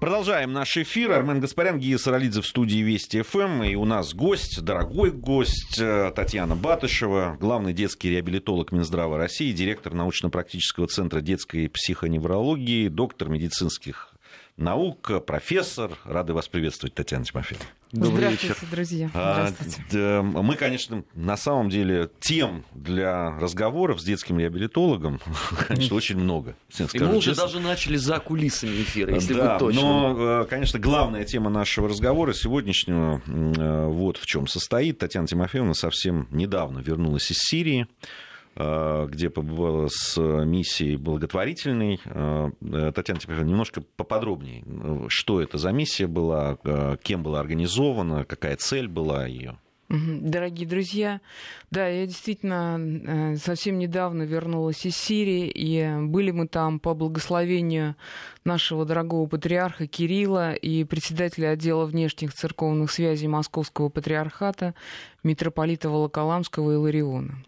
Продолжаем наш эфир. Армен Гаспарян, Гия Саралидзе в студии Вести ФМ. И у нас гость, дорогой гость, э, Татьяна Батышева, главный детский реабилитолог Минздрава России, директор научно-практического центра детской психоневрологии, доктор медицинских наук, профессор. Рады вас приветствовать, Татьяна Тимофеевна. Добрый Здравствуйте, вечер. друзья. А, Здравствуйте. А, мы, конечно, на самом деле тем для разговоров с детским реабилитологом, конечно, очень много. И мы уже даже начали за кулисами эфира, если да, быть точным. Но, э, конечно, главная тема нашего разговора сегодняшнего э, вот в чем состоит. Татьяна Тимофеевна совсем недавно вернулась из Сирии. Э, где побывала с миссией благотворительной. Э, Татьяна Тимофеевна, немножко поподробнее, что это за миссия была, э, кем была организована, какая цель была ее? Дорогие друзья, да, я действительно совсем недавно вернулась из Сирии, и были мы там по благословению нашего дорогого патриарха Кирилла и председателя отдела внешних церковных связей Московского патриархата митрополита Волоколамского и Лариона.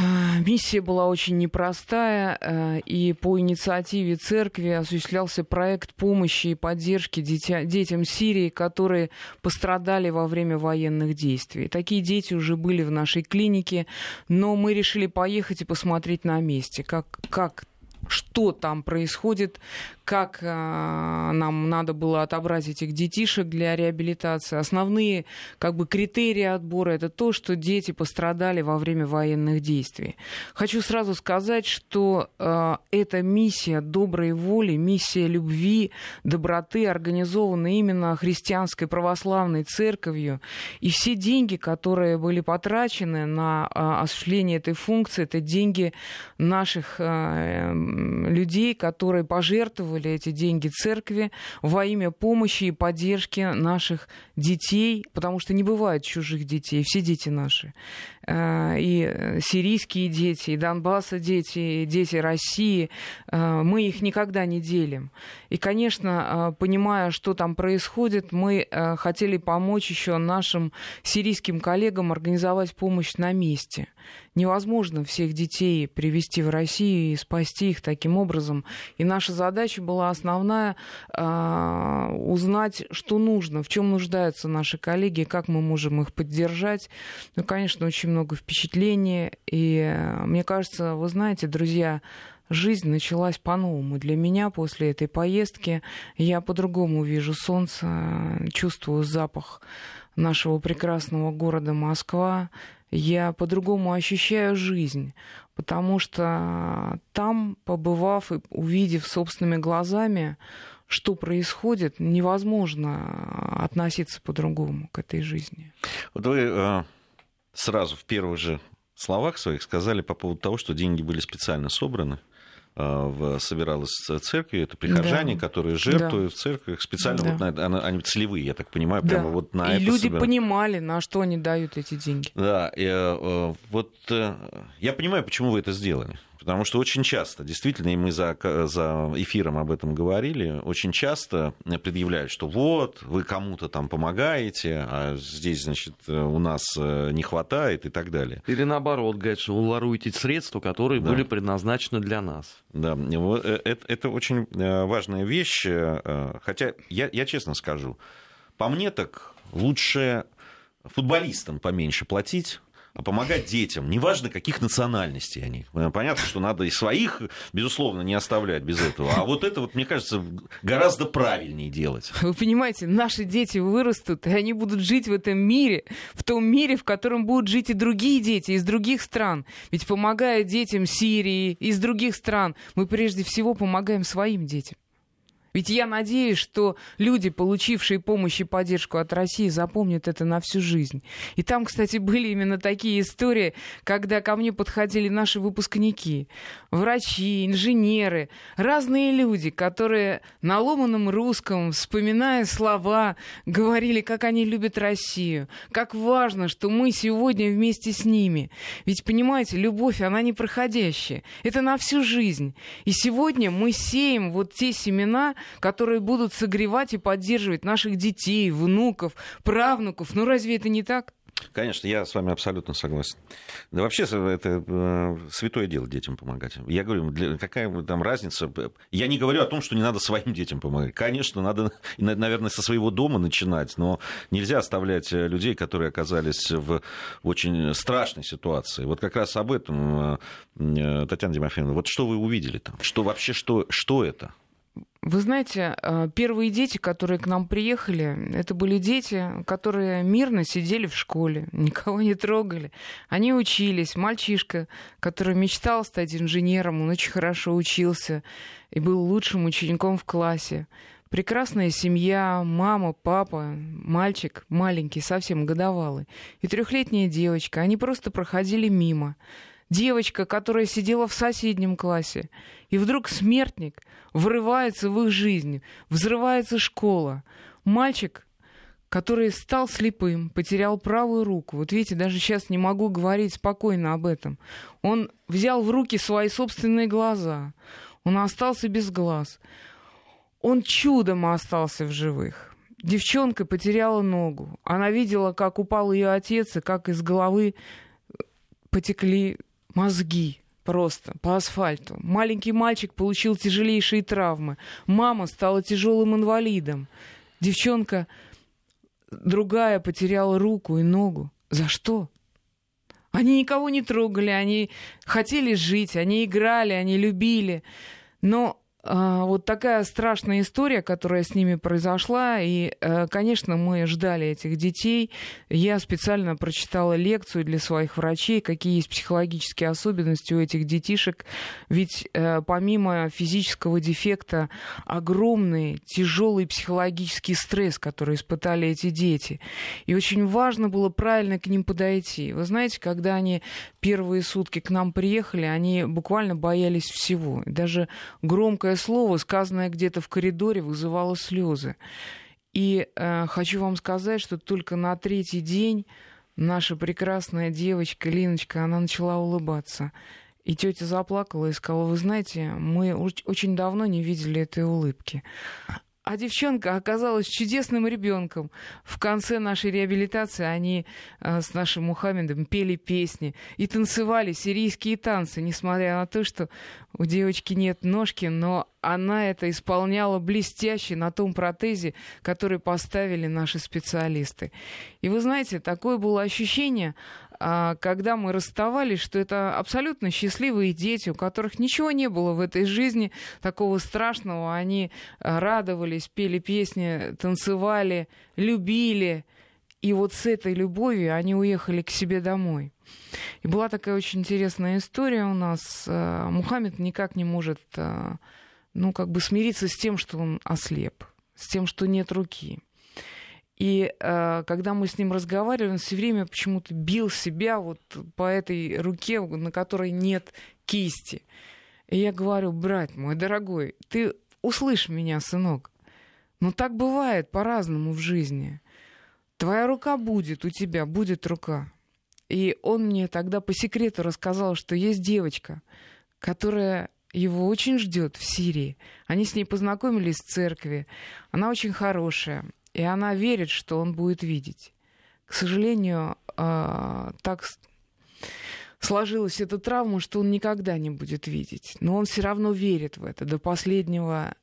А, миссия была очень непростая, э, и по инициативе церкви осуществлялся проект помощи и поддержки детям Сирии, которые пострадали во время военных действий. Такие дети уже были в нашей клинике, но мы решили поехать и посмотреть на месте, как, как что там происходит, как а, нам надо было отобрать этих детишек для реабилитации. Основные как бы, критерии отбора это то, что дети пострадали во время военных действий. Хочу сразу сказать, что э, эта миссия доброй воли, миссия любви, доброты организована именно христианской православной церковью. И все деньги, которые были потрачены на э, осуществление этой функции, это деньги наших э, людей, которые пожертвовали пожертвовали эти деньги церкви во имя помощи и поддержки наших детей, потому что не бывает чужих детей, все дети наши. Э, и сирийские дети, и Донбасса дети, и дети России, э, мы их никогда не делим. И, конечно, э, понимая, что там происходит, мы хотели помочь еще нашим сирийским коллегам организовать помощь на месте невозможно всех детей привести в Россию и спасти их таким образом. И наша задача была основная э, узнать, что нужно, в чем нуждаются наши коллеги, как мы можем их поддержать. Ну, конечно, очень много впечатлений. И мне кажется, вы знаете, друзья, жизнь началась по-новому. Для меня после этой поездки я по-другому вижу солнце, чувствую запах нашего прекрасного города Москва, я по-другому ощущаю жизнь, потому что там, побывав и увидев собственными глазами, что происходит, невозможно относиться по-другому к этой жизни. Вот вы э, сразу в первых же словах своих сказали по поводу того, что деньги были специально собраны а, в, собиралась церкви, это прихожане, да. которые жертвуют да. в церкви специально, да. вот на, они целевые, я так понимаю, прямо да. вот на и это. И люди собирают. понимали, на что они дают эти деньги. Да, и, э, вот э, я понимаю, почему вы это сделали. Потому что очень часто, действительно, и мы за, за эфиром об этом говорили, очень часто предъявляют, что вот, вы кому-то там помогаете, а здесь, значит, у нас э, не хватает и так далее. Или наоборот, говорят, что вы воруете средства, которые да. были предназначены для нас. Да, это, э, это очень э, важная вещь, хотя я, я честно скажу, по мне так лучше футболистам поменьше платить, помогать детям, неважно, каких национальностей они. Понятно, что надо и своих, безусловно, не оставлять без этого. А вот это, вот, мне кажется, гораздо правильнее делать. Вы понимаете, наши дети вырастут, и они будут жить в этом мире, в том мире, в котором будут жить и другие дети из других стран. Ведь помогая детям Сирии, из других стран, мы прежде всего помогаем своим детям. Ведь я надеюсь, что люди, получившие помощь и поддержку от России, запомнят это на всю жизнь. И там, кстати, были именно такие истории, когда ко мне подходили наши выпускники, врачи, инженеры, разные люди, которые на ломаном русском, вспоминая слова, говорили, как они любят Россию, как важно, что мы сегодня вместе с ними. Ведь, понимаете, любовь, она не проходящая. Это на всю жизнь. И сегодня мы сеем вот те семена, которые будут согревать и поддерживать наших детей, внуков, правнуков. Ну разве это не так? Конечно, я с вами абсолютно согласен. Да вообще это э, святое дело детям помогать. Я говорю, какая там разница? Я не говорю о том, что не надо своим детям помогать. Конечно, надо, наверное, со своего дома начинать, но нельзя оставлять э, людей, которые оказались в очень страшной ситуации. Вот как раз об этом, э, Татьяна Тимофеевна, вот что вы увидели там? Что вообще, что, что это? Вы знаете, э, первые дети, которые к нам приехали, это были дети, которые мирно сидели в школе, никого не трогали. Они учились. Мальчишка, который мечтал стать инженером, он очень хорошо учился и был лучшим учеником в классе. Прекрасная семья, мама, папа, мальчик маленький, совсем годовалый, и трехлетняя девочка. Они просто проходили мимо девочка, которая сидела в соседнем классе, и вдруг смертник врывается в их жизнь, взрывается школа. Мальчик, который стал слепым, потерял правую руку. Вот видите, даже сейчас не могу говорить спокойно об этом. Он взял в руки свои собственные глаза. Он остался без глаз. Он чудом остался в живых. Девчонка потеряла ногу. Она видела, как упал ее отец, и как из головы потекли мозги просто по асфальту. Маленький мальчик получил тяжелейшие травмы. Мама стала тяжелым инвалидом. Девчонка другая потеряла руку и ногу. За что? Они никого не трогали, они хотели жить, они играли, они любили. Но вот такая страшная история, которая с ними произошла. И, э, конечно, мы ждали этих детей. Я специально прочитала лекцию для своих врачей, какие есть психологические особенности у этих детишек. Ведь э, помимо физического дефекта огромный, тяжелый психологический стресс, который испытали эти дети. И очень важно было правильно к ним подойти. Вы знаете, когда они первые сутки к нам приехали, они буквально боялись всего. Даже громкое слово, сказанное где-то в коридоре, вызывало слезы. И э, хочу вам сказать, что только на третий день наша прекрасная девочка Линочка, она начала улыбаться. И тетя заплакала и сказала, вы знаете, мы очень давно не видели этой улыбки. А девчонка оказалась чудесным ребенком. В конце нашей реабилитации они э, с нашим Мухаммедом пели песни и танцевали сирийские танцы, несмотря на то, что у девочки нет ножки, но она это исполняла блестяще на том протезе, который поставили наши специалисты. И вы знаете, такое было ощущение, когда мы расставались, что это абсолютно счастливые дети, у которых ничего не было в этой жизни такого страшного. Они а, радовались, пели песни, танцевали, любили. И вот с этой любовью они уехали к себе домой. И была такая очень интересная история у нас. А, Мухаммед никак не может, ну, как бы смириться с тем, что он ослеп, с тем, что нет руки. И э, когда мы с ним разговаривали, он все время почему-то бил себя вот по этой руке, на которой нет кисти. И я говорю, брат мой дорогой, ты услышь меня, сынок. Но так бывает по-разному в жизни. Твоя рука будет, у тебя будет рука. И он мне тогда по секрету рассказал, что есть девочка, которая его очень ждет в Сирии. Они с ней познакомились в церкви. Она очень хорошая и она верит, что он будет видеть. К сожалению, а, так сложилась эта травма, что он никогда не будет видеть. Но он все равно верит в это до последнего,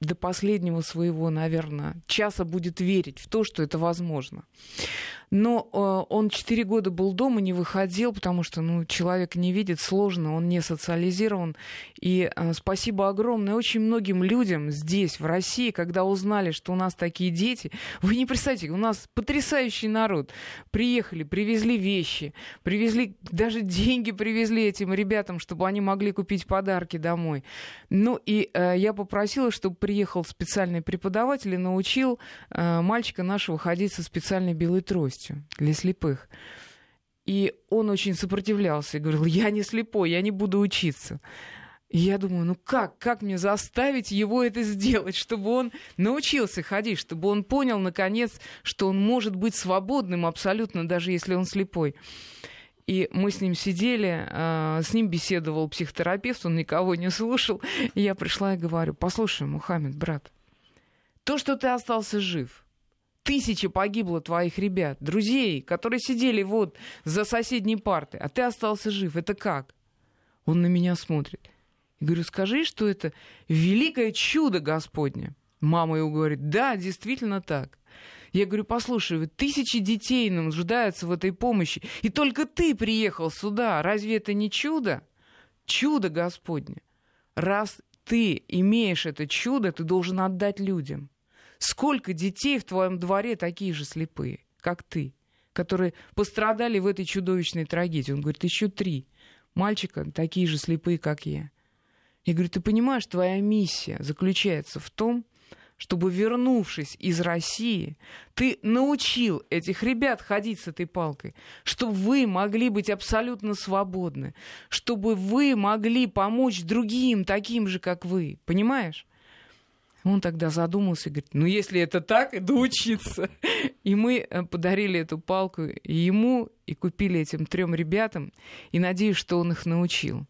до последнего своего, наверное, часа будет верить в то, что это возможно. Но э, он четыре года был дома, не выходил, потому что ну, человек не видит, сложно, он не социализирован. И э, спасибо огромное очень многим людям здесь, в России, когда узнали, что у нас такие дети. Вы не представьте, у нас потрясающий народ. Приехали, привезли вещи, привезли, даже деньги привезли этим ребятам, чтобы они могли купить подарки домой. Ну и э, я попросила, чтобы приехал специальный преподаватель и научил э, мальчика нашего ходить со специальной белой тростью для слепых. И он очень сопротивлялся и говорил, я не слепой, я не буду учиться. И я думаю, ну как, как мне заставить его это сделать, чтобы он научился ходить, чтобы он понял, наконец, что он может быть свободным абсолютно, даже если он слепой. И мы с ним сидели, а, с ним беседовал психотерапевт, он никого не слушал. И я пришла и говорю, послушай, Мухаммед, брат, то, что ты остался жив, Тысячи погибло твоих ребят, друзей, которые сидели вот за соседней партой, а ты остался жив. Это как? Он на меня смотрит. Я говорю, скажи, что это великое чудо Господне. Мама его говорит, да, действительно так. Я говорю, послушай, тысячи детей нуждаются в этой помощи, и только ты приехал сюда. Разве это не чудо? Чудо Господне. Раз ты имеешь это чудо, ты должен отдать людям. Сколько детей в твоем дворе такие же слепые, как ты, которые пострадали в этой чудовищной трагедии? Он говорит, еще три мальчика такие же слепые, как я. Я говорю, ты понимаешь, твоя миссия заключается в том, чтобы, вернувшись из России, ты научил этих ребят ходить с этой палкой, чтобы вы могли быть абсолютно свободны, чтобы вы могли помочь другим, таким же, как вы. Понимаешь? Он тогда задумался и говорит, ну если это так, иду учиться. И мы э, подарили эту палку ему, и купили этим трем ребятам, и надеюсь, что он их научил.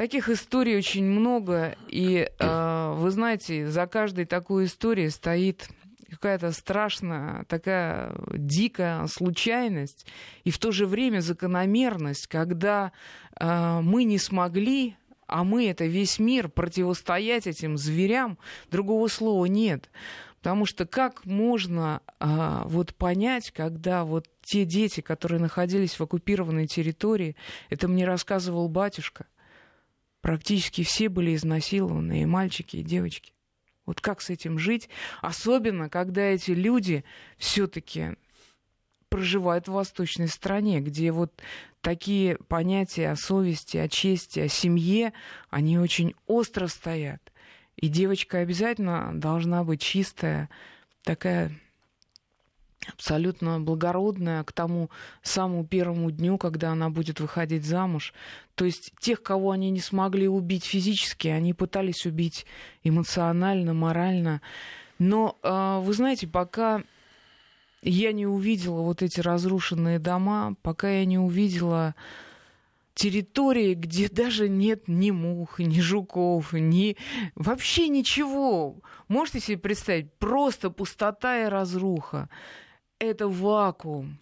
Таких историй очень много, и э, вы знаете, за каждой такой историей стоит какая-то страшная, такая дикая случайность, и в то же время закономерность, когда э, мы не смогли, а мы это весь мир, противостоять этим зверям, другого слова нет. Потому что как можно а, вот понять, когда вот те дети, которые находились в оккупированной территории, это мне рассказывал батюшка, практически все были изнасилованы, и мальчики, и девочки. Вот как с этим жить? Особенно, когда эти люди все-таки проживают в восточной стране, где вот такие понятия о совести, о чести, о семье, они очень остро стоят. И девочка обязательно должна быть чистая, такая абсолютно благородная к тому самому первому дню, когда она будет выходить замуж. То есть тех, кого они не смогли убить физически, они пытались убить эмоционально, морально. Но а, вы знаете, пока я не увидела вот эти разрушенные дома, пока я не увидела территории, где даже нет ни мух, ни жуков, ни вообще ничего. Можете себе представить? Просто пустота и разруха это вакуум.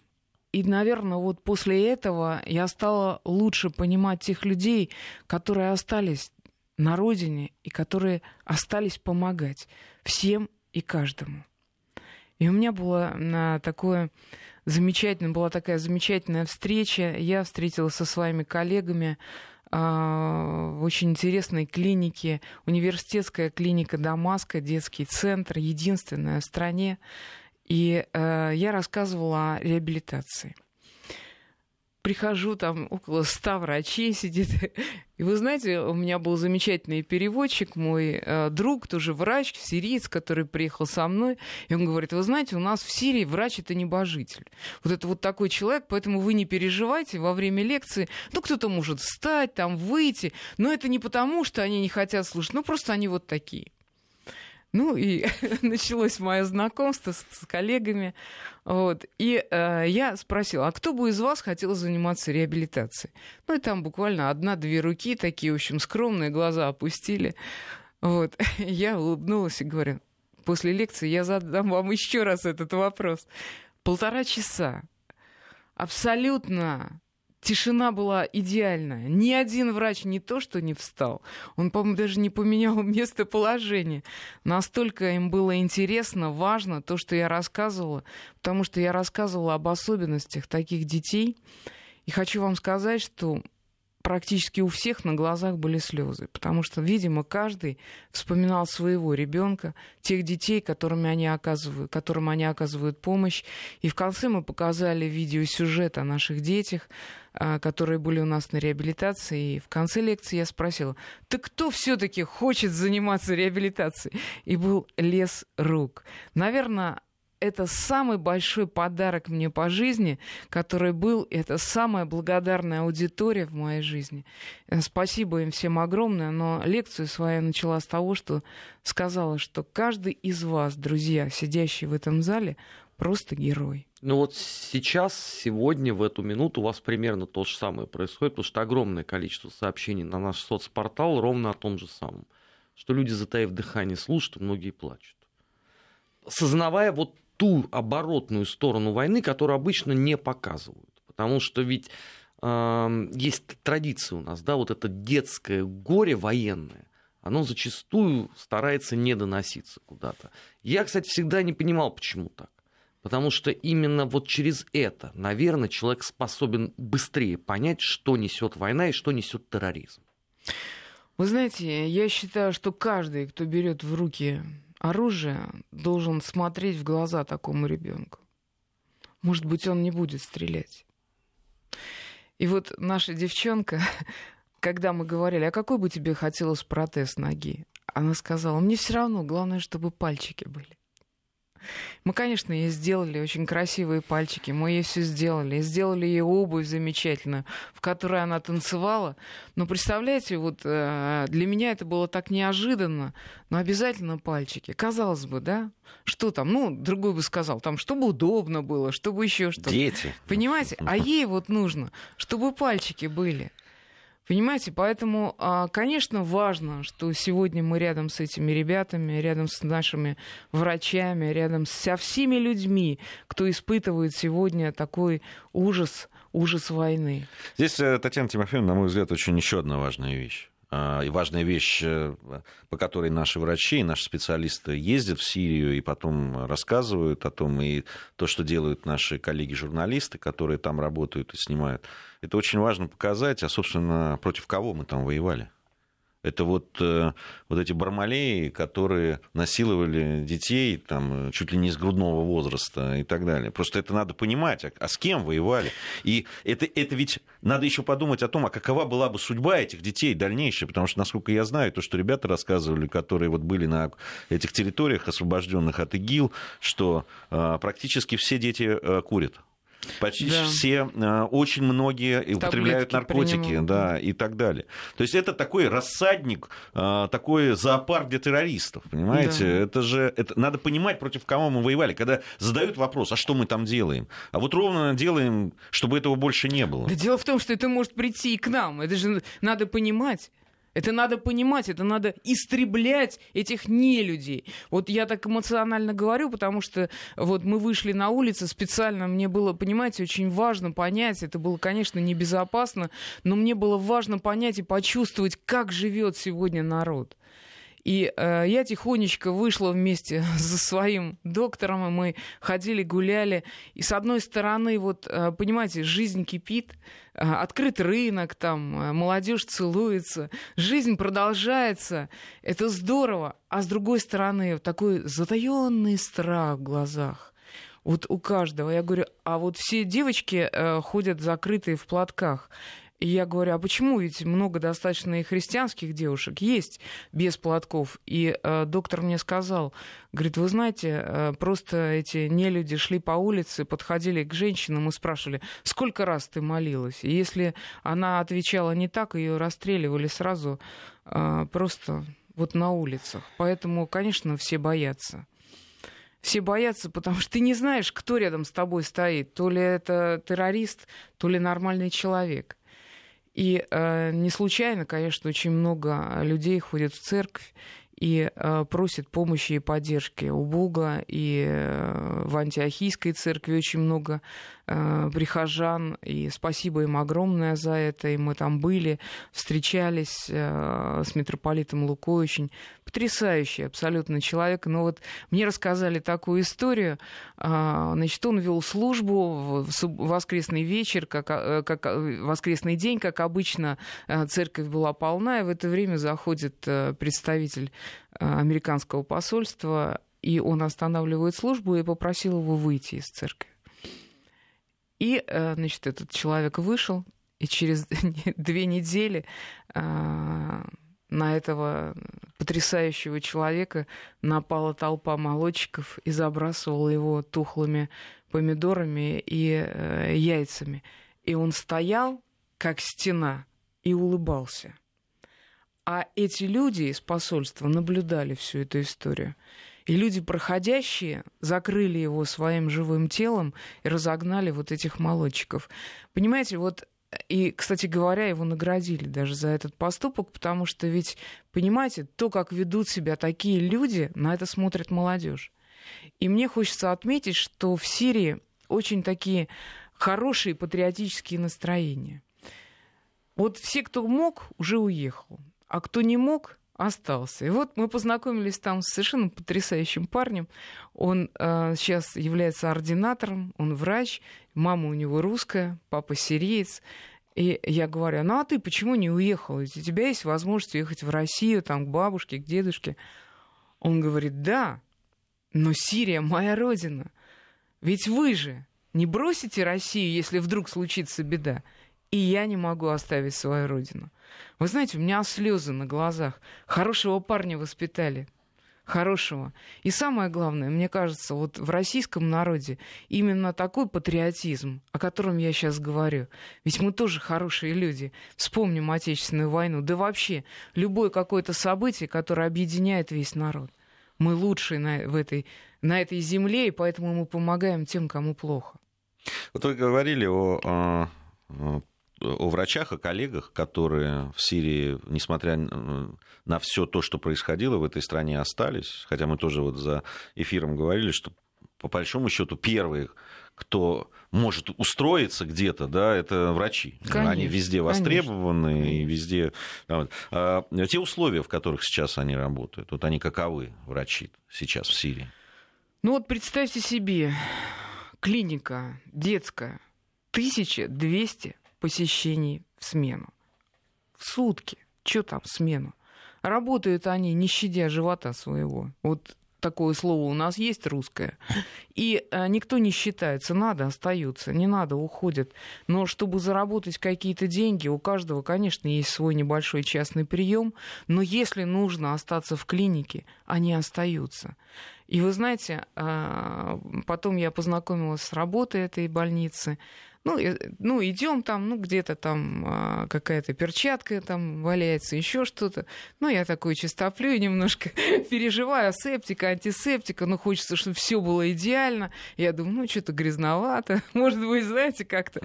И, наверное, вот после этого я стала лучше понимать тех людей, которые остались на родине и которые остались помогать всем и каждому. И у меня была на такое замечательное, была такая замечательная встреча. Я встретилась со своими коллегами а, в очень интересной клинике, университетская клиника Дамаска, детский центр, единственная в стране, и э, я рассказывала о реабилитации. Прихожу, там около ста врачей сидит. И вы знаете, у меня был замечательный переводчик, мой э, друг, тоже врач, сириец, который приехал со мной. И он говорит, вы знаете, у нас в Сирии врач это небожитель. Вот это вот такой человек, поэтому вы не переживайте во время лекции. Ну, кто-то может встать, там, выйти. Но это не потому, что они не хотят слушать, ну, просто они вот такие. Ну и началось мое знакомство с, с коллегами. Вот. И э, я спросила, а кто бы из вас хотел заниматься реабилитацией? Ну и там буквально одна-две руки, такие, в общем, скромные, глаза опустили. Вот. Я улыбнулась и говорю, после лекции я задам вам еще раз этот вопрос. Полтора часа. Абсолютно Тишина была идеальная. Ни один врач не то, что не встал. Он, по-моему, даже не поменял местоположение. Настолько им было интересно, важно то, что я рассказывала, потому что я рассказывала об особенностях таких детей. И хочу вам сказать, что практически у всех на глазах были слезы, потому что, видимо, каждый вспоминал своего ребенка, тех детей, которыми они оказывают, которым они оказывают помощь. И в конце мы показали видеосюжет о наших детях, которые были у нас на реабилитации. И в конце лекции я спросила, ты кто все-таки хочет заниматься реабилитацией? И был лес рук. Наверное, это самый большой подарок мне по жизни, который был, это самая благодарная аудитория в моей жизни. Э, спасибо им всем огромное, но лекцию свою начала с того, что сказала, что каждый из вас, друзья, сидящие в этом зале, просто герой. Ну вот сейчас, сегодня, в эту минуту у вас примерно то же самое происходит, потому что огромное количество сообщений на наш соцпортал ровно о том же самом. Что люди, затаив дыхание, слушают, и многие плачут. Сознавая вот ту оборотную сторону войны, которую обычно не показывают. Потому что ведь э, есть традиция у нас, да, вот это детское горе военное, оно зачастую старается не доноситься куда-то. Я, кстати, всегда не понимал, почему так. Потому что именно вот через это, наверное, человек способен быстрее понять, что несет война и что несет терроризм. Вы знаете, я считаю, что каждый, кто берет в руки оружие, должен смотреть в глаза такому ребенку. Может быть, он не будет стрелять. И вот наша девчонка, когда мы говорили, а какой бы тебе хотелось протез ноги? Она сказала, мне все равно, главное, чтобы пальчики были. Мы, конечно, ей сделали очень красивые пальчики, мы ей все сделали. Сделали ей обувь замечательную, в которой она танцевала. Но представляете, вот э, для меня это было так неожиданно, но обязательно пальчики. Казалось бы, да? Что там? Ну, другой бы сказал, там, чтобы удобно было, чтобы еще что-то. Дети. Понимаете? А ей вот нужно, чтобы пальчики были. Понимаете, поэтому, а, конечно, важно, что сегодня мы рядом с этими ребятами, рядом с нашими врачами, рядом со всеми людьми, кто испытывает сегодня такой ужас, ужас войны. Здесь, э, Татьяна Тимофеевна, на мой взгляд, очень еще одна важная вещь. А, и важная вещь, э, по которой наши врачи и наши специалисты ездят в Сирию и потом рассказывают о том, и то, что делают наши коллеги-журналисты, которые там работают и снимают. Это очень важно показать, а, собственно, против кого мы там воевали. Это вот, э, вот эти бармалеи, которые насиловали детей там, чуть ли не с грудного возраста и так далее. Просто это надо понимать, а, а с кем воевали. И это, это ведь надо еще подумать о том, а какова была бы судьба этих детей дальнейшая. Потому что, насколько я знаю, то, что ребята рассказывали, которые вот были на этих территориях, освобожденных от ИГИЛ, что э, практически все дети э, курят. Почти да. все, э, очень многие употребляют наркотики, принимают. да, и так далее. То есть это такой рассадник, э, такой зоопарк для террористов, понимаете? Да. Это же, это, надо понимать, против кого мы воевали. Когда задают вопрос, а что мы там делаем? А вот ровно делаем, чтобы этого больше не было. Да дело в том, что это может прийти и к нам. Это же надо понимать. Это надо понимать, это надо истреблять этих нелюдей. Вот я так эмоционально говорю, потому что вот мы вышли на улицу специально, мне было, понимаете, очень важно понять, это было, конечно, небезопасно, но мне было важно понять и почувствовать, как живет сегодня народ. И э, я тихонечко вышла вместе со своим доктором, и мы ходили, гуляли. И с одной стороны, вот, э, понимаете, жизнь кипит, э, открыт рынок, там, э, молодежь целуется, жизнь продолжается, это здорово. А с другой стороны, такой затаенный страх в глазах. Вот у каждого. Я говорю, а вот все девочки э, ходят закрытые в платках. И я говорю, а почему? Ведь много достаточно и христианских девушек есть без платков. И э, доктор мне сказал, говорит, вы знаете, э, просто эти нелюди шли по улице, подходили к женщинам и спрашивали, сколько раз ты молилась? И если она отвечала не так, ее расстреливали сразу э, просто вот на улицах. Поэтому, конечно, все боятся. Все боятся, потому что ты не знаешь, кто рядом с тобой стоит. То ли это террорист, то ли нормальный человек. И э, не случайно, конечно, очень много людей ходят в церковь и э, просят помощи и поддержки у Бога. И э, в антиохийской церкви очень много э, прихожан, и спасибо им огромное за это. И мы там были, встречались э, с митрополитом Луко, очень потрясающий абсолютно человек. Но вот мне рассказали такую историю. Э, значит, он вел службу в воскресный вечер, как, э, как э, воскресный день, как обычно, э, церковь была полна, и в это время заходит представитель американского посольства, и он останавливает службу и попросил его выйти из церкви. И, э, значит, этот человек вышел, и через две недели э, на этого потрясающего человека напала толпа молодчиков и забрасывала его тухлыми помидорами и э, яйцами. И он стоял, как стена, и улыбался. А эти люди из посольства наблюдали всю эту историю. И люди, проходящие, закрыли его своим живым телом и разогнали вот этих молодчиков. Понимаете, вот и, кстати говоря, его наградили даже за этот поступок, потому что ведь, понимаете, то, как ведут себя такие люди, на это смотрит молодежь. И мне хочется отметить, что в Сирии очень такие хорошие патриотические настроения. Вот все, кто мог, уже уехал, а кто не мог, остался. И вот мы познакомились там с совершенно потрясающим парнем. Он э, сейчас является ординатором, он врач, мама у него русская, папа сириец. И я говорю, ну а ты почему не уехал? Ведь у тебя есть возможность уехать в Россию, там, к бабушке, к дедушке. Он говорит, да, но Сирия моя родина. Ведь вы же не бросите Россию, если вдруг случится беда. И я не могу оставить свою родину. Вы знаете, у меня слезы на глазах. Хорошего парня воспитали. Хорошего. И самое главное, мне кажется, вот в российском народе именно такой патриотизм, о котором я сейчас говорю. Ведь мы тоже хорошие люди. Вспомним Отечественную войну. Да вообще, любое какое-то событие, которое объединяет весь народ. Мы лучшие на, в этой, на этой земле, и поэтому мы помогаем тем, кому плохо. Вот вы говорили о, о о врачах, о коллегах, которые в Сирии, несмотря на все то, что происходило в этой стране, остались. Хотя мы тоже вот за эфиром говорили, что по большому счету первые, кто может устроиться где-то, да, это врачи. Конечно, они везде востребованы конечно. и везде. А, те условия, в которых сейчас они работают, вот они каковы, врачи, сейчас в Сирии? Ну вот представьте себе, клиника детская, 1200 посещений в смену. В сутки. Что там смену? Работают они, не щадя живота своего. Вот такое слово у нас есть русское. И а, никто не считается, надо, остаются, не надо, уходят. Но чтобы заработать какие-то деньги, у каждого, конечно, есть свой небольшой частный прием, но если нужно остаться в клинике, они остаются. И вы знаете, а, потом я познакомилась с работой этой больницы, ну, ну идем там, ну, где-то там а, какая-то перчатка там валяется, еще что-то. Ну, я такой чистоплю немножко, переживаю, септика, антисептика, ну, хочется, чтобы все было идеально. Я думаю, ну, что-то грязновато, может быть, знаете, как-то.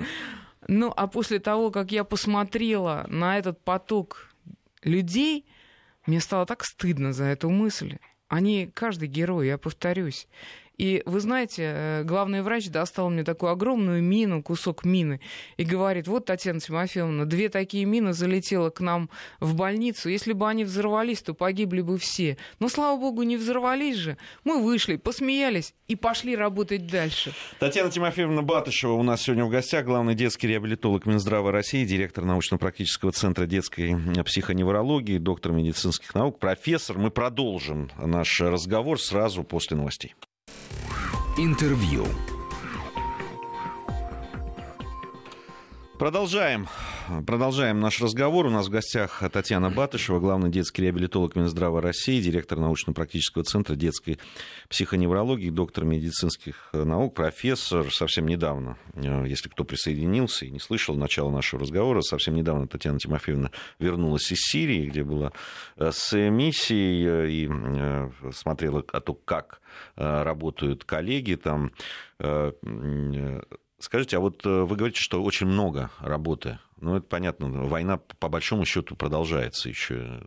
Ну, а после того, как я посмотрела на этот поток людей, мне стало так стыдно за эту мысль. Они, каждый герой, я повторюсь. И вы знаете, э, главный врач достал мне такую огромную мину, кусок мины, и говорит, вот, Татьяна Тимофеевна, две такие мины залетело к нам в больницу. Если бы они взорвались, то погибли бы все. Но, слава богу, не взорвались же. Мы вышли, посмеялись и пошли работать дальше. Татьяна Тимофеевна Батышева у нас сегодня в гостях, главный детский реабилитолог Минздрава России, директор научно-практического центра детской психоневрологии, доктор медицинских наук, профессор. Мы продолжим наш разговор сразу после новостей. Интервью. Продолжаем. Продолжаем наш разговор. У нас в гостях Татьяна Батышева, главный детский реабилитолог Минздрава России, директор научно-практического центра детской психоневрологии, доктор медицинских наук, профессор. Совсем недавно, э, если кто присоединился и не слышал начала нашего разговора, совсем недавно Татьяна Тимофеевна вернулась из Сирии, где была э, с миссией э, и смотрела о том, как работают коллеги там Скажите, а вот э, вы говорите, что очень много работы. Ну, это понятно, война по большому счету продолжается еще,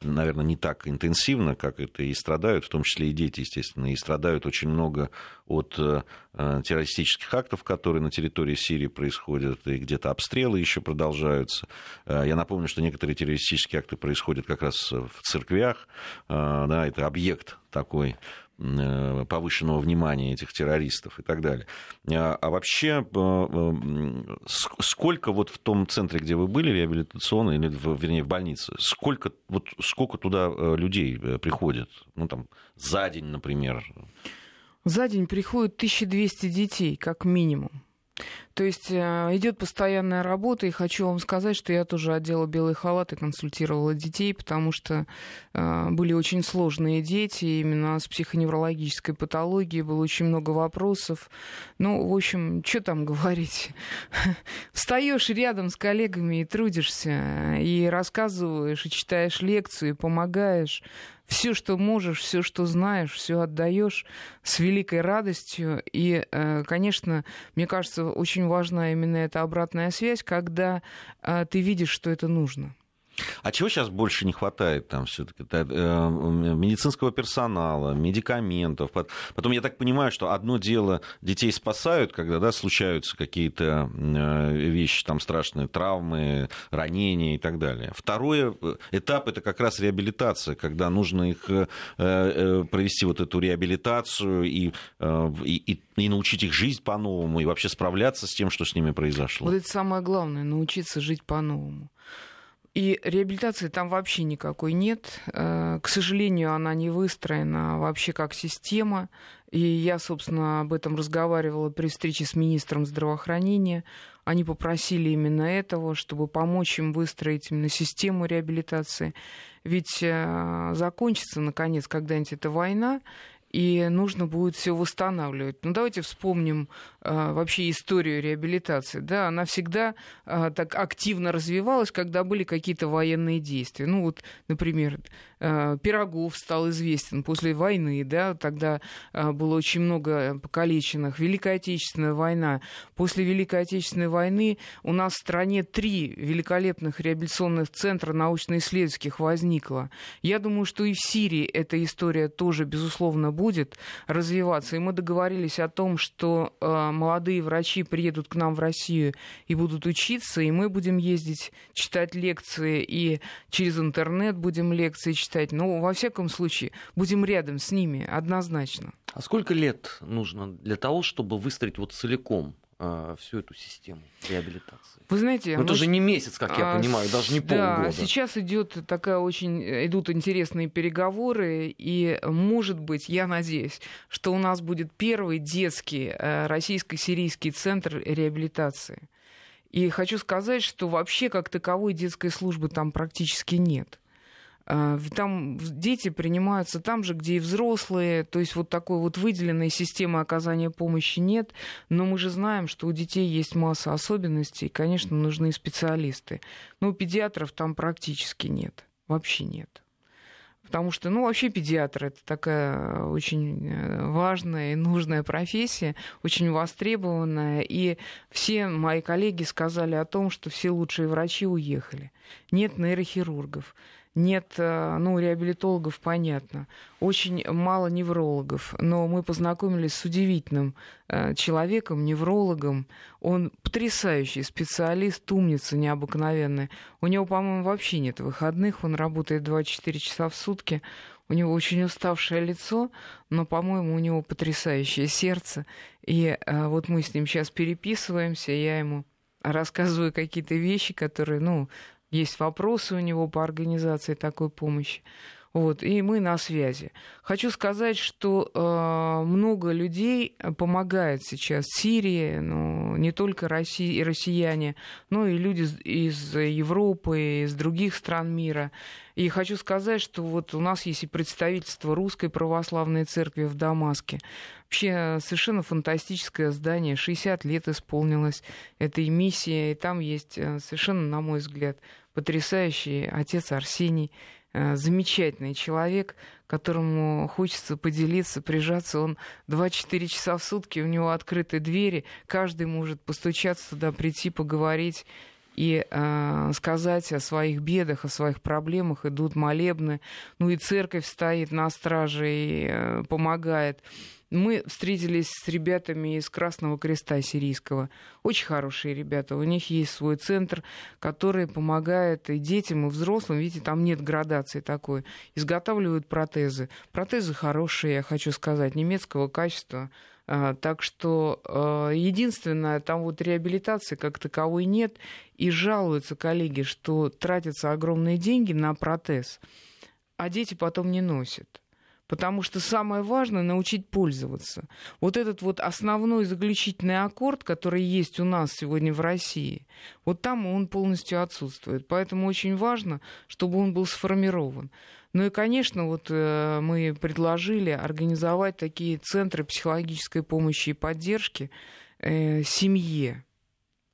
наверное, не так интенсивно, как это и страдают, в том числе и дети, естественно, и страдают очень много от э, террористических актов, которые на территории Сирии происходят, и где-то обстрелы еще продолжаются. Э, я напомню, что некоторые террористические акты происходят как раз в церквях, да, это объект такой Э, повышенного внимания этих террористов и так далее. А, а вообще, э, э, сколько вот в том центре, где вы были, реабилитационно, или, вернее, в больнице, сколько, вот, сколько туда людей приходит? Ну, там, за день, например. За день приходит 1200 детей, как минимум. То есть э, идет постоянная работа, и хочу вам сказать, что я тоже одела белый халат и консультировала детей, потому что э, были очень сложные дети, именно с психоневрологической патологией, было очень много вопросов. Ну, в общем, что там говорить? Встаешь рядом с коллегами и трудишься, и рассказываешь, и читаешь лекцию, и помогаешь все, что можешь, все, что знаешь, все отдаешь с великой радостью. И, э, конечно, мне кажется, очень важна именно эта обратная связь, когда э, ты видишь, что это нужно. А чего сейчас больше не хватает там все-таки? Э, медицинского персонала, медикаментов. Потом я так понимаю, что одно дело детей спасают, когда да, случаются какие-то э, вещи, там страшные травмы, ранения и так далее. Второй э, этап это как раз реабилитация, когда нужно их провести вот эту реабилитацию и, и, и научить их жить по-новому и вообще справляться с тем, что с ними произошло. Вот это самое главное, научиться жить по-новому. И реабилитации там вообще никакой нет. Э, к сожалению, она не выстроена вообще как система. И я, собственно, об этом разговаривала при встрече с министром здравоохранения. Они попросили именно этого, чтобы помочь им выстроить именно систему реабилитации. Ведь э, закончится, наконец, когда-нибудь эта война, и нужно будет все восстанавливать. Ну, давайте вспомним вообще историю реабилитации. Да, она всегда э, так активно развивалась, когда были какие-то военные действия. Ну, вот, например, э, Пирогов стал известен после войны, да, тогда было очень много покалеченных. Великая Отечественная война. После Великой Отечественной войны у нас в стране три великолепных реабилитационных центра научно-исследовательских возникло. Я думаю, что и в Сирии эта история тоже, безусловно, будет развиваться. И мы договорились о том, что молодые врачи приедут к нам в Россию и будут учиться, и мы будем ездить, читать лекции, и через интернет будем лекции читать. Но, во всяком случае, будем рядом с ними, однозначно. А сколько лет нужно для того, чтобы выстроить вот целиком а, всю эту систему реабилитации. Вы знаете, Но это же не месяц, как я а, понимаю, даже не да, полгода. Сейчас идет такая очень идут интересные переговоры, и может быть, я надеюсь, что у нас будет первый детский э, российско-сирийский центр реабилитации. И хочу сказать, что вообще как таковой детской службы там практически нет. А, там дети принимаются там же, где и взрослые, то есть вот такой вот выделенной системы оказания помощи нет, но мы же знаем, что у детей есть масса особенностей, и, конечно, нужны специалисты. Но у педиатров там практически нет, вообще нет. Потому что, ну, вообще педиатр это такая очень э, важная и нужная профессия, очень востребованная. И все мои коллеги сказали о том, что все лучшие врачи уехали. Нет нейрохирургов нет, э, ну, реабилитологов, понятно, очень мало неврологов, но мы познакомились с удивительным э, человеком, неврологом, он потрясающий специалист, умница необыкновенная. У него, по-моему, вообще нет выходных, он работает 24 часа в сутки, у него очень уставшее лицо, но, по-моему, у него потрясающее сердце. И э, вот мы с ним сейчас переписываемся, я ему рассказываю какие-то вещи, которые, ну, есть вопросы у него по организации такой помощи. Вот, и мы на связи. Хочу сказать, что э, много людей помогает сейчас Сирии, ну, не только России, и россияне, но и люди из Европы, из других стран мира. И хочу сказать, что вот у нас есть и представительство Русской Православной Церкви в Дамаске. Вообще совершенно фантастическое здание, 60 лет исполнилось этой миссии, и там есть э, совершенно, на мой взгляд, потрясающий отец Арсений, э, замечательный человек, которому хочется поделиться, прижаться. Он 24 часа в сутки, у него открыты двери, каждый может постучаться туда, прийти, поговорить и э, сказать о своих бедах, о своих проблемах, идут молебны. Ну и церковь стоит на страже и э, помогает. Мы встретились с ребятами из Красного Креста сирийского. Очень хорошие ребята. У них есть свой центр, который помогает и детям, и взрослым. Видите, там нет градации такой. Изготавливают протезы. Протезы хорошие, я хочу сказать, немецкого качества. А, так что а, единственное, там вот реабилитации как таковой нет. И жалуются коллеги, что тратятся огромные деньги на протез, а дети потом не носят. Потому что самое важное научить пользоваться. Вот этот вот основной заключительный аккорд, который есть у нас сегодня в России, вот там он полностью отсутствует. Поэтому очень важно, чтобы он был сформирован. Ну и, конечно, вот э, мы предложили организовать такие центры психологической помощи и поддержки э, семье.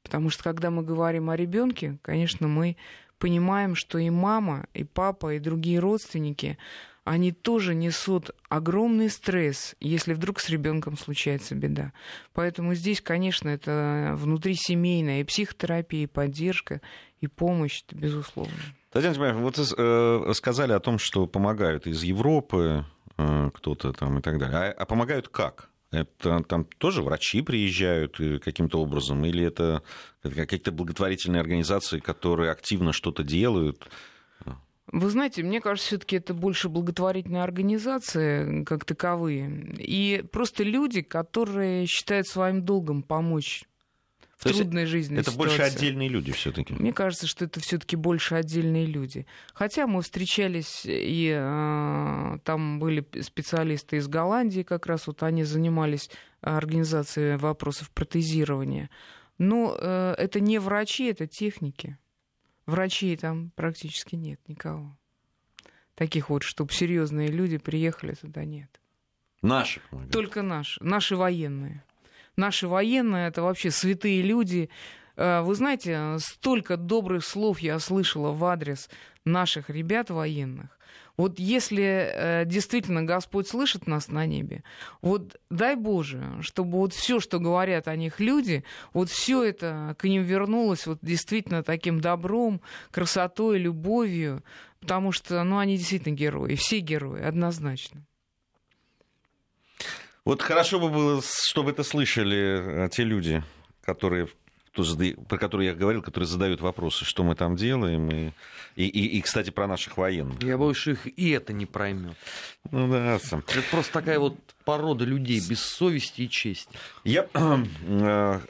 Потому что когда мы говорим о ребенке, конечно, мы понимаем, что и мама, и папа, и другие родственники они тоже несут огромный стресс, если вдруг с ребенком случается беда. Поэтому здесь, конечно, это внутрисемейная и психотерапия, и поддержка, и помощь, безусловно. Татьяна Тимофеевна, вот э, сказали о том, что помогают из Европы э, кто-то там и так далее. А, а помогают как? Это там тоже врачи приезжают каким-то образом, или это какие-то благотворительные организации, которые активно что-то делают? Вы знаете, мне кажется, все-таки это больше благотворительные организации как таковые. И просто люди, которые считают своим долгом помочь в То трудной жизни. Это ситуации. больше отдельные люди все-таки. Мне кажется, что это все-таки больше отдельные люди. Хотя мы встречались, и э, там были специалисты из Голландии, как раз вот они занимались организацией вопросов протезирования. Но э, это не врачи, это техники. Врачей там практически нет никого. Таких вот, чтобы серьезные люди приехали туда, нет. Наши. Только наши. Наши военные. Наши военные это вообще святые люди. Э, вы знаете, столько добрых слов я слышала в адрес наших ребят военных. Вот если э, действительно Господь слышит нас на небе, вот дай Боже, чтобы вот все, что говорят о них люди, вот все это к ним вернулось вот действительно таким добром, красотой, любовью, потому что, ну, они действительно герои, все герои, однозначно. Вот хорошо бы было, чтобы это слышали э, те люди, которые про которые я говорил, которые задают вопросы, что мы там делаем, и, и, и, и кстати, про наших военных. Я боюсь, их и это не проймет. Ну да, сам. Это просто такая вот порода людей без совести и чести. Я э,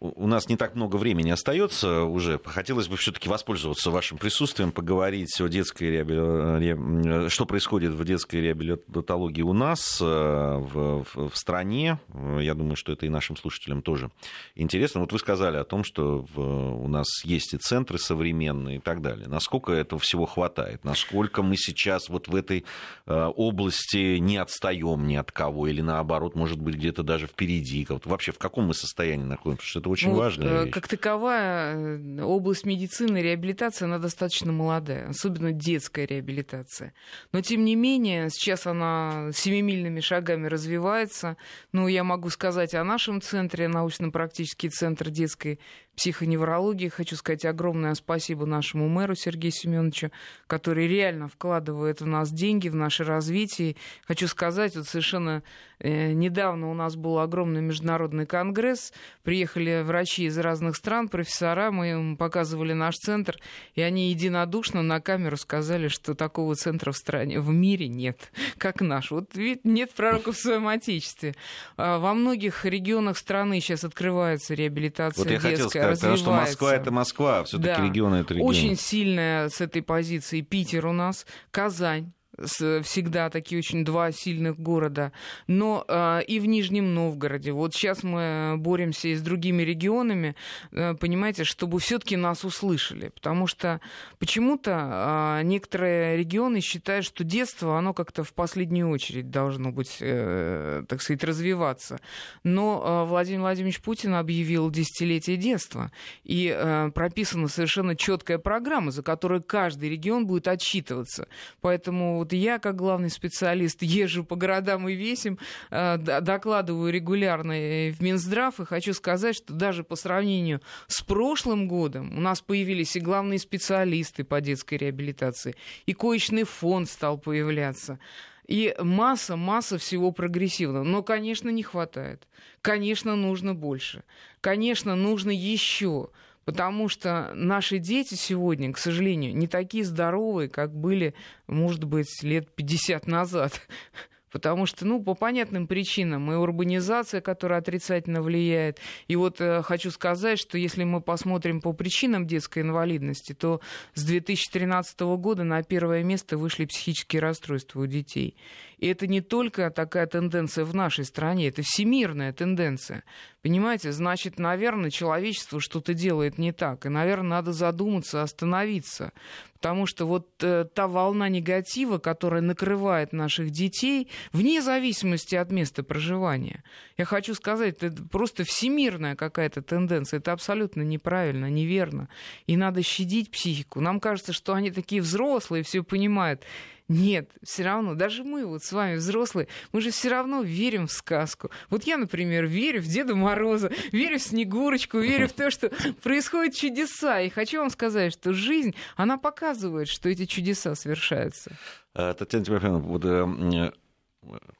у нас не так много времени остается уже. Хотелось бы все-таки воспользоваться вашим присутствием, поговорить о детской реабилитации, что происходит в детской реабилитологии у нас, э, в, в, в стране. Я думаю, что это и нашим слушателям тоже интересно. Вот вы сказали о том, что в, у нас есть и центры современные и так далее. Насколько этого всего хватает? Насколько мы сейчас вот в этой э, области не отстаем ни от кого? Или наоборот, может быть, где-то даже впереди? Вот вообще в каком мы состоянии находимся? это очень ну, важная э, вещь. Как таковая э, область медицины, реабилитация, она достаточно молодая, особенно детская реабилитация. Но, тем не менее, сейчас она семимильными шагами развивается. Ну, я могу сказать о нашем центре, научно-практический центр детской психоневрологии. Хочу сказать огромное спасибо нашему мэру Сергею Семеновичу, который реально вкладывает в нас деньги, в наше развитие. Хочу сказать, вот совершенно э, недавно у нас был огромный международный конгресс. Приехали врачи из разных стран, профессора, мы им показывали наш центр, и они единодушно на камеру сказали, что такого центра в стране, в мире нет, как наш. Вот ведь нет пророков в своем отечестве. А во многих регионах страны сейчас открывается реабилитация вот детская потому что Москва это Москва, а все-таки да. регионы это регионы. Очень сильная с этой позиции Питер у нас, Казань всегда такие очень два сильных города, но э, и в Нижнем Новгороде. Вот сейчас мы боремся и с другими регионами, э, понимаете, чтобы все-таки нас услышали, потому что почему-то э, некоторые регионы считают, что детство, оно как-то в последнюю очередь должно быть, э, так сказать, развиваться. Но э, Владимир Владимирович Путин объявил десятилетие детства, и э, прописана совершенно четкая программа, за которой каждый регион будет отчитываться. Поэтому вот я, как главный специалист, езжу по городам и весим, э, докладываю регулярно в Минздрав, и хочу сказать, что даже по сравнению с прошлым годом у нас появились и главные специалисты по детской реабилитации, и коечный фонд стал появляться. И масса, масса всего прогрессивного. Но, конечно, не хватает. Конечно, нужно больше. Конечно, нужно еще. Потому что наши дети сегодня, к сожалению, не такие здоровые, как были, может быть, лет 50 назад. Потому что, ну, по понятным причинам, и урбанизация, которая отрицательно влияет. И вот э, хочу сказать, что если мы посмотрим по причинам детской инвалидности, то с 2013 года на первое место вышли психические расстройства у детей. И это не только такая тенденция в нашей стране, это всемирная тенденция. Понимаете, значит, наверное, человечество что-то делает не так. И, наверное, надо задуматься, остановиться. Потому что вот э, та волна негатива, которая накрывает наших детей, вне зависимости от места проживания, я хочу сказать, это просто всемирная какая-то тенденция. Это абсолютно неправильно, неверно. И надо щадить психику. Нам кажется, что они такие взрослые, все понимают. Нет, все равно, даже мы вот с вами взрослые, мы же все равно верим в сказку. Вот я, например, верю в Деда Мороза, верю в Снегурочку, верю в то, что происходят чудеса. И хочу вам сказать, что жизнь, она показывает, что эти чудеса совершаются. Э, Татьяна Тимофеевна, вот э,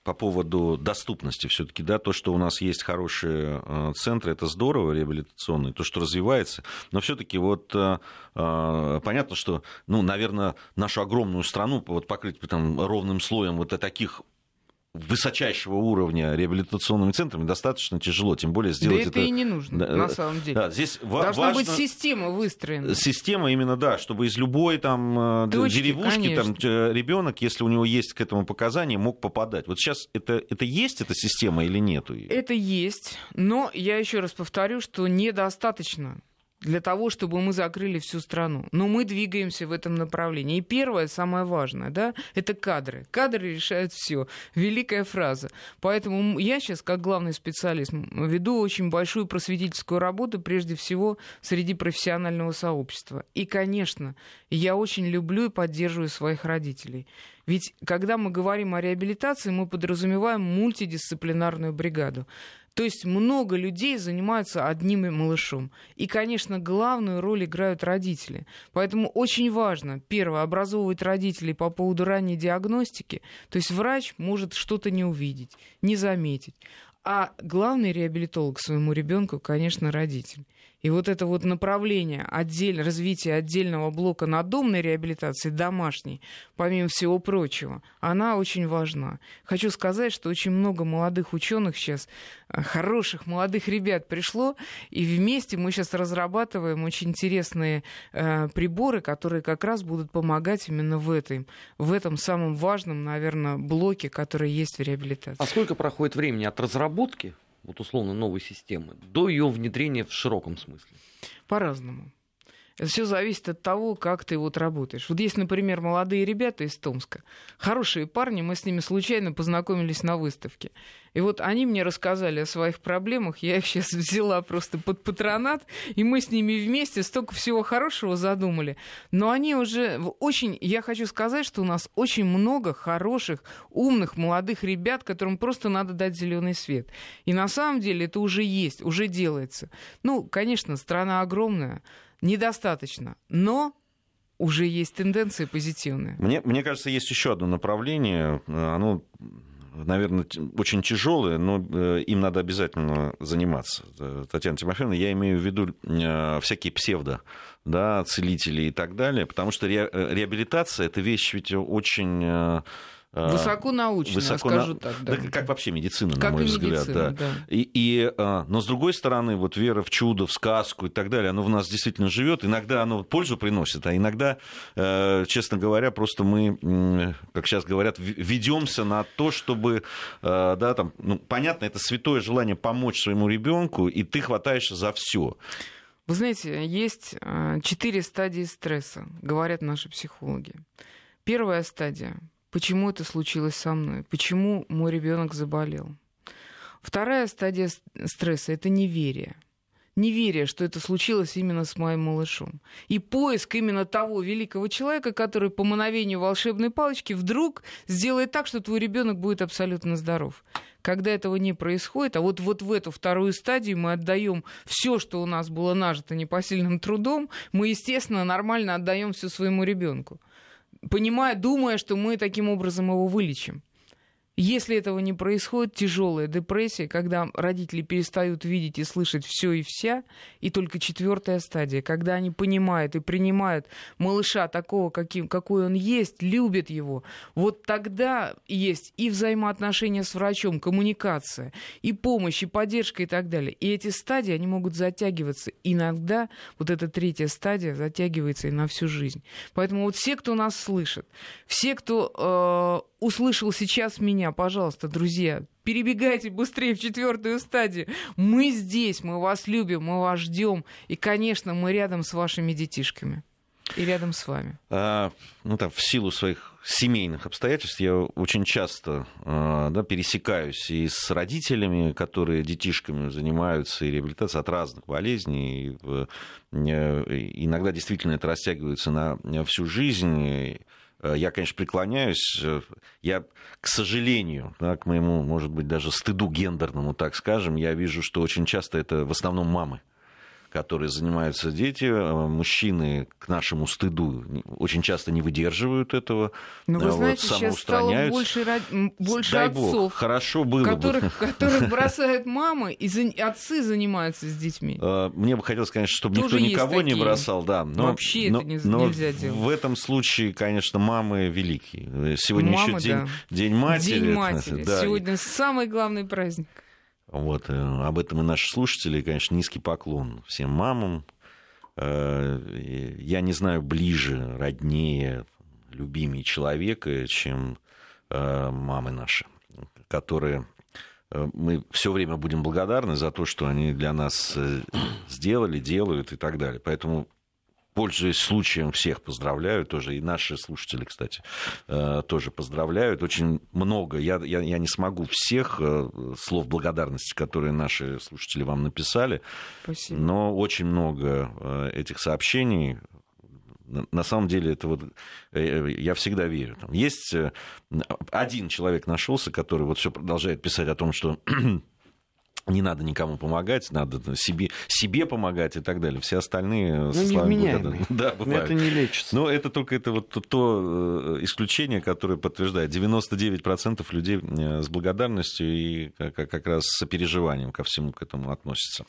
по поводу доступности все-таки, да, то, что у нас есть хорошие э, центры, это здорово, реабилитационные, то, что развивается, но все-таки вот э, э, понятно, что, ну, наверное, нашу огромную страну вот покрыть там ровным слоем вот таких высочайшего уровня реабилитационными центрами достаточно тяжело, тем более сделать да это... это и не нужно, да, на самом деле. Да, здесь Должна важно... быть система выстроена. Система именно, да, чтобы из любой там э, Точки, деревушки там, ребенок, если у него есть к этому показания, мог попадать. Вот сейчас это, это есть, эта система или нету? Это есть, но я еще раз повторю, что недостаточно для того, чтобы мы закрыли всю страну. Но мы двигаемся в этом направлении. И первое, самое важное, да, это кадры. Кадры решают все. Великая фраза. Поэтому я сейчас, как главный специалист, веду очень большую просветительскую работу, прежде всего, среди профессионального сообщества. И, конечно, я очень люблю и поддерживаю своих родителей. Ведь когда мы говорим о реабилитации, мы подразумеваем мультидисциплинарную бригаду. То есть много людей занимаются одним малышом. И, конечно, главную роль играют родители. Поэтому очень важно, первое, образовывать родителей по поводу ранней диагностики. То есть врач может что-то не увидеть, не заметить. А главный реабилитолог своему ребенку, конечно, родитель. И вот это вот направление отдель, развития отдельного блока надомной реабилитации, домашней, помимо всего прочего, она очень важна. Хочу сказать, что очень много молодых ученых сейчас, э, хороших молодых ребят пришло, и вместе мы сейчас разрабатываем очень интересные э, приборы, которые как раз будут помогать именно в этом, в этом самом важном, наверное, блоке, который есть в реабилитации. А сколько проходит времени от разработки вот условно новой системы, до ее внедрения в широком смысле? По-разному. Все зависит от того, как ты вот работаешь. Вот есть, например, молодые ребята из Томска, хорошие парни, мы с ними случайно познакомились на выставке. И вот они мне рассказали о своих проблемах, я их сейчас взяла просто под патронат, и мы с ними вместе столько всего хорошего задумали. Но они уже очень, я хочу сказать, что у нас очень много хороших, умных, молодых ребят, которым просто надо дать зеленый свет. И на самом деле это уже есть, уже делается. Ну, конечно, страна огромная, недостаточно, но уже есть тенденции позитивные. Мне, мне кажется, есть еще одно направление. Оно, наверное, очень тяжелое, но э, им надо обязательно заниматься. Э, Татьяна Тимофеевна, я имею в виду э, всякие псевдо да, целители и так далее, потому что реабилитация это вещь ведь очень Высоко научно, Высоко скажу на... так. Да. да. Как вообще медицина, как на мой взгляд. Медицина, да. Да. И, и, а, но с другой стороны, вот вера в чудо, в сказку и так далее, оно в нас действительно живет. Иногда оно пользу приносит, а иногда, э, честно говоря, просто мы, как сейчас говорят, ведемся на то, чтобы, э, да, там, ну, понятно, это святое желание помочь своему ребенку, и ты хватаешься за все. Вы знаете, есть э, четыре стадии стресса, говорят наши психологи. Первая стадия почему это случилось со мной, почему мой ребенок заболел. Вторая стадия стресса это неверие. Неверие, что это случилось именно с моим малышом. И поиск именно того великого человека, который по мановению волшебной палочки вдруг сделает так, что твой ребенок будет абсолютно здоров. Когда этого не происходит, а вот, вот в эту вторую стадию мы отдаем все, что у нас было нажито непосильным трудом, мы, естественно, нормально отдаем все своему ребенку понимая, думая, что мы таким образом его вылечим. Если этого не происходит, тяжелая депрессия, когда родители перестают видеть и слышать все и вся, и только четвертая стадия, когда они понимают и принимают малыша такого, каким, какой он есть, любят его, вот тогда есть и взаимоотношения с врачом, коммуникация, и помощь, и поддержка и так далее. И эти стадии, они могут затягиваться. Иногда вот эта третья стадия затягивается и на всю жизнь. Поэтому вот все, кто нас слышит, все, кто э, услышал сейчас меня, пожалуйста, друзья, перебегайте быстрее в четвертую стадию. Мы здесь, мы вас любим, мы вас ждем. И, конечно, мы рядом с вашими детишками. И рядом с вами. А, ну, там, в силу своих семейных обстоятельств я очень часто а, да, пересекаюсь и с родителями, которые детишками занимаются, и реабилитацией от разных болезней. И, и, иногда действительно это растягивается на всю жизнь. Э, я, конечно, преклоняюсь. Э, я, к сожалению, да, к моему, может быть, даже стыду гендерному, так скажем, я вижу, что очень часто это в основном мамы которые занимаются дети, э, мужчины к нашему стыду очень часто не выдерживают этого. Ну, вы знаете, вот, сейчас стало больше, больше Дай отцов, Бог, хорошо было которых, бы. которых бросают мамы, и за... отцы занимаются с детьми. Э, мне бы хотелось, конечно, чтобы Тоже никто никого такие. не бросал, да. Но, Вообще но, это не, но нельзя делать. В этом случае, конечно, мамы великие. Сегодня Мама, еще день, да. день матери. День матери. Да. Сегодня самый главный праздник. Вот, э, об этом и наши слушатели, конечно, низкий поклон всем мамам, Э, я не знаю ближе, роднее, любимее человека, чем э, мамы наши, которые мы все время будем благодарны за то, что они для нас сделали, делают и так далее. Поэтому пользуясь случаем, всех поздравляю тоже, и наши слушатели, кстати, э, тоже поздравляют. Очень много, я, я, я не смогу всех э, слов благодарности, которые наши слушатели вам написали, Спасибо. но очень много э, этих сообщений на самом деле это вот я всегда верю. Там есть один человек нашелся, который вот все продолжает писать о том, что не надо никому помогать, надо себе, себе помогать и так далее. Все остальные ну, невменяемые. Да, бывают. Это не лечится. Но это только это вот то э, исключение, которое подтверждает. 99% людей э, с благодарностью и как раз с сопереживанием ко всему к этому относятся.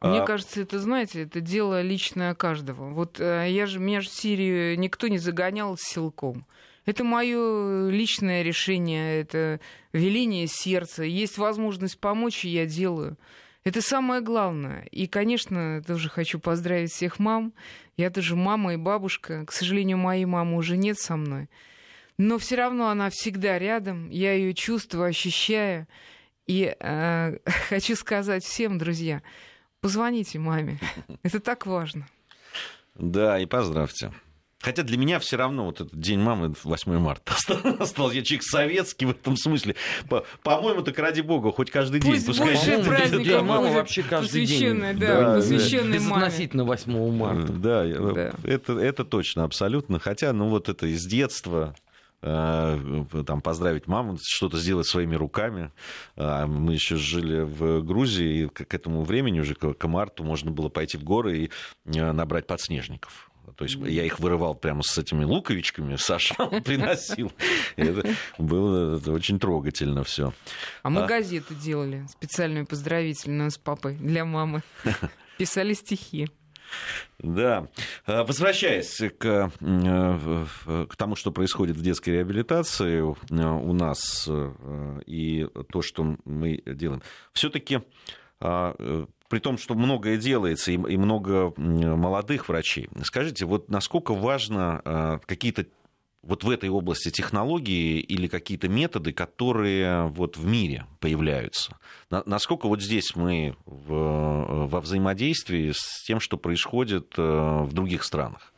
Мне а... кажется, это, знаете, это дело личное каждого. Вот э, я же, меня же в Сирию никто не загонял силком. Это мое личное решение, это веление сердца. Есть возможность помочь, и я делаю. Это самое главное. И, конечно, тоже хочу поздравить всех мам. Я тоже мама и бабушка. К сожалению, моей мамы уже нет со мной. Но все равно она всегда рядом. Я ее чувствую, ощущаю. И э, хочу сказать всем, друзья, позвоните маме. Это так важно. Да, и поздравьте. Хотя для меня все равно вот этот День мамы 8 марта остался. Я человек советский в этом смысле. По- по-моему, так ради бога, хоть каждый Пусть день. Пускай больше праздников День мамы вообще каждый день. Да, да, посвященный маме. Относительно 8 марта. Да, да. Это, это точно, абсолютно. Хотя, ну вот это из детства, э, там, поздравить маму, что-то сделать своими руками. А мы еще жили в Грузии, и к этому времени уже, к марту, можно было пойти в горы и э, набрать подснежников. То есть я их вырывал прямо с этими луковичками, Саша приносил. Это было очень трогательно все. А мы газеты делали, специальную поздравительную с папой для мамы. Писали стихи. Да. А, возвращаясь к, э, к тому, что происходит в детской реабилитации э, у нас э, и то, что мы делаем, все-таки а, при том, что многое делается и, и много молодых врачей. Скажите, вот насколько важно э, какие-то вот в этой области технологии или какие-то методы, которые вот в мире появляются? Насколько вот здесь мы в, во взаимодействии с тем, что происходит э, в других странах?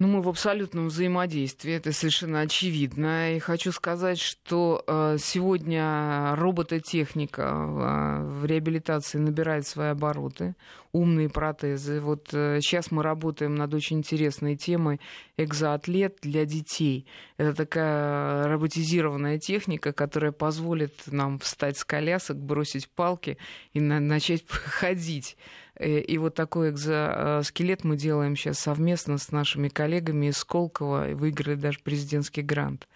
Ну, мы в абсолютном взаимодействии, это совершенно очевидно. И хочу сказать, что э, сегодня робототехника э, в реабилитации набирает свои обороты, умные протезы. Вот сейчас э, мы работаем над очень интересной темой экзоатлет для детей. Это такая роботизированная техника, которая позволит нам встать с колясок, бросить палки и начать ходить. Э, и вот такой экзоскелет мы делаем сейчас совместно с нашими коллегами из Сколково. Выиграли даже президентский грант.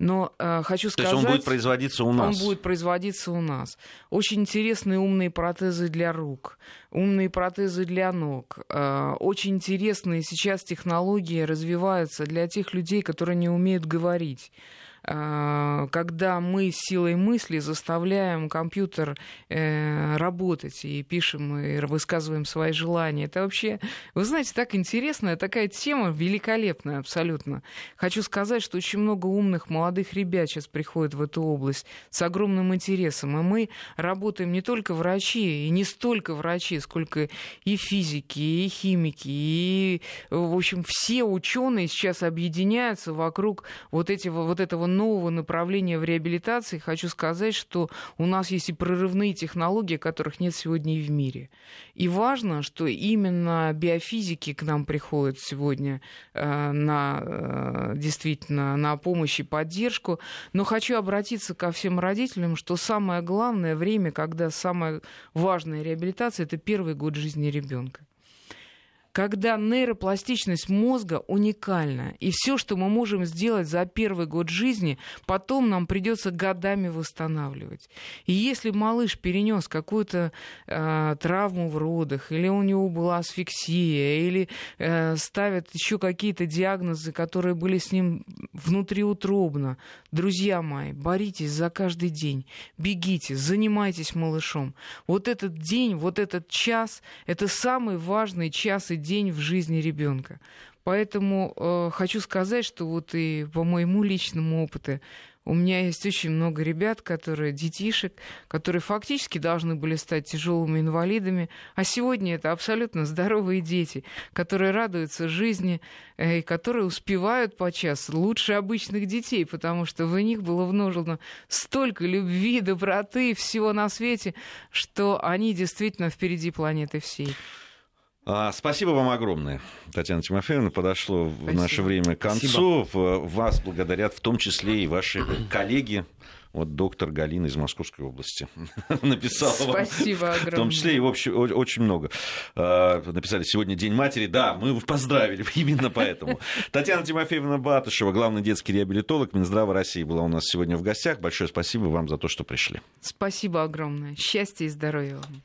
Но э, хочу сказать... То есть он будет производиться у нас? Он будет производиться у нас. Очень интересные умные протезы для рук, умные протезы для ног. Э, очень интересные сейчас технологии развиваются для тех людей, которые не умеют говорить. А, когда мы силой мысли заставляем компьютер э, работать и пишем и высказываем свои желания. Это вообще, вы знаете, так интересная такая тема, великолепная абсолютно. Хочу сказать, что очень много умных молодых ребят сейчас приходят в эту область с огромным интересом. И мы работаем не только врачи, и не столько врачи, сколько и физики, и химики, и, в общем, все ученые сейчас объединяются вокруг вот, этого, вот этого нового направления в реабилитации хочу сказать, что у нас есть и прорывные технологии, которых нет сегодня и в мире. И важно, что именно биофизики к нам приходят сегодня э, на, э, действительно на помощь и поддержку. Но хочу обратиться ко всем родителям, что самое главное время, когда самая важная реабилитация, это первый год жизни ребенка когда нейропластичность мозга уникальна. И все, что мы можем сделать за первый год жизни, потом нам придется годами восстанавливать. И если малыш перенес какую-то э, травму в родах, или у него была асфиксия, или э, ставят еще какие-то диагнозы, которые были с ним внутриутробно, друзья мои, боритесь за каждый день, бегите, занимайтесь малышом. Вот этот день, вот этот час, это самый важный час и день в жизни ребенка. Поэтому э, хочу сказать, что вот и по моему личному опыту у меня есть очень много ребят, которые детишек, которые фактически должны были стать тяжелыми инвалидами, а сегодня это абсолютно здоровые дети, которые радуются жизни э, и которые успевают подчас лучше обычных детей, потому что в них было вложено столько любви, доброты, всего на свете, что они действительно впереди планеты всей. А, спасибо вам огромное, Татьяна Тимофеевна. Подошло Спасибо. в наше время к концу. Спасибо. Вас благодарят в том числе и ваши коллеги. Вот доктор Галина из Московской области написала Спасибо вам. огромное. В том числе и общем, очень много. А, написали сегодня День матери. Да, мы поздравили именно поэтому. Татьяна Тимофеевна Батышева, главный детский реабилитолог Минздрава России, была у нас сегодня в гостях. Большое спасибо вам за то, что пришли. Спасибо огромное. Счастья и здоровья вам.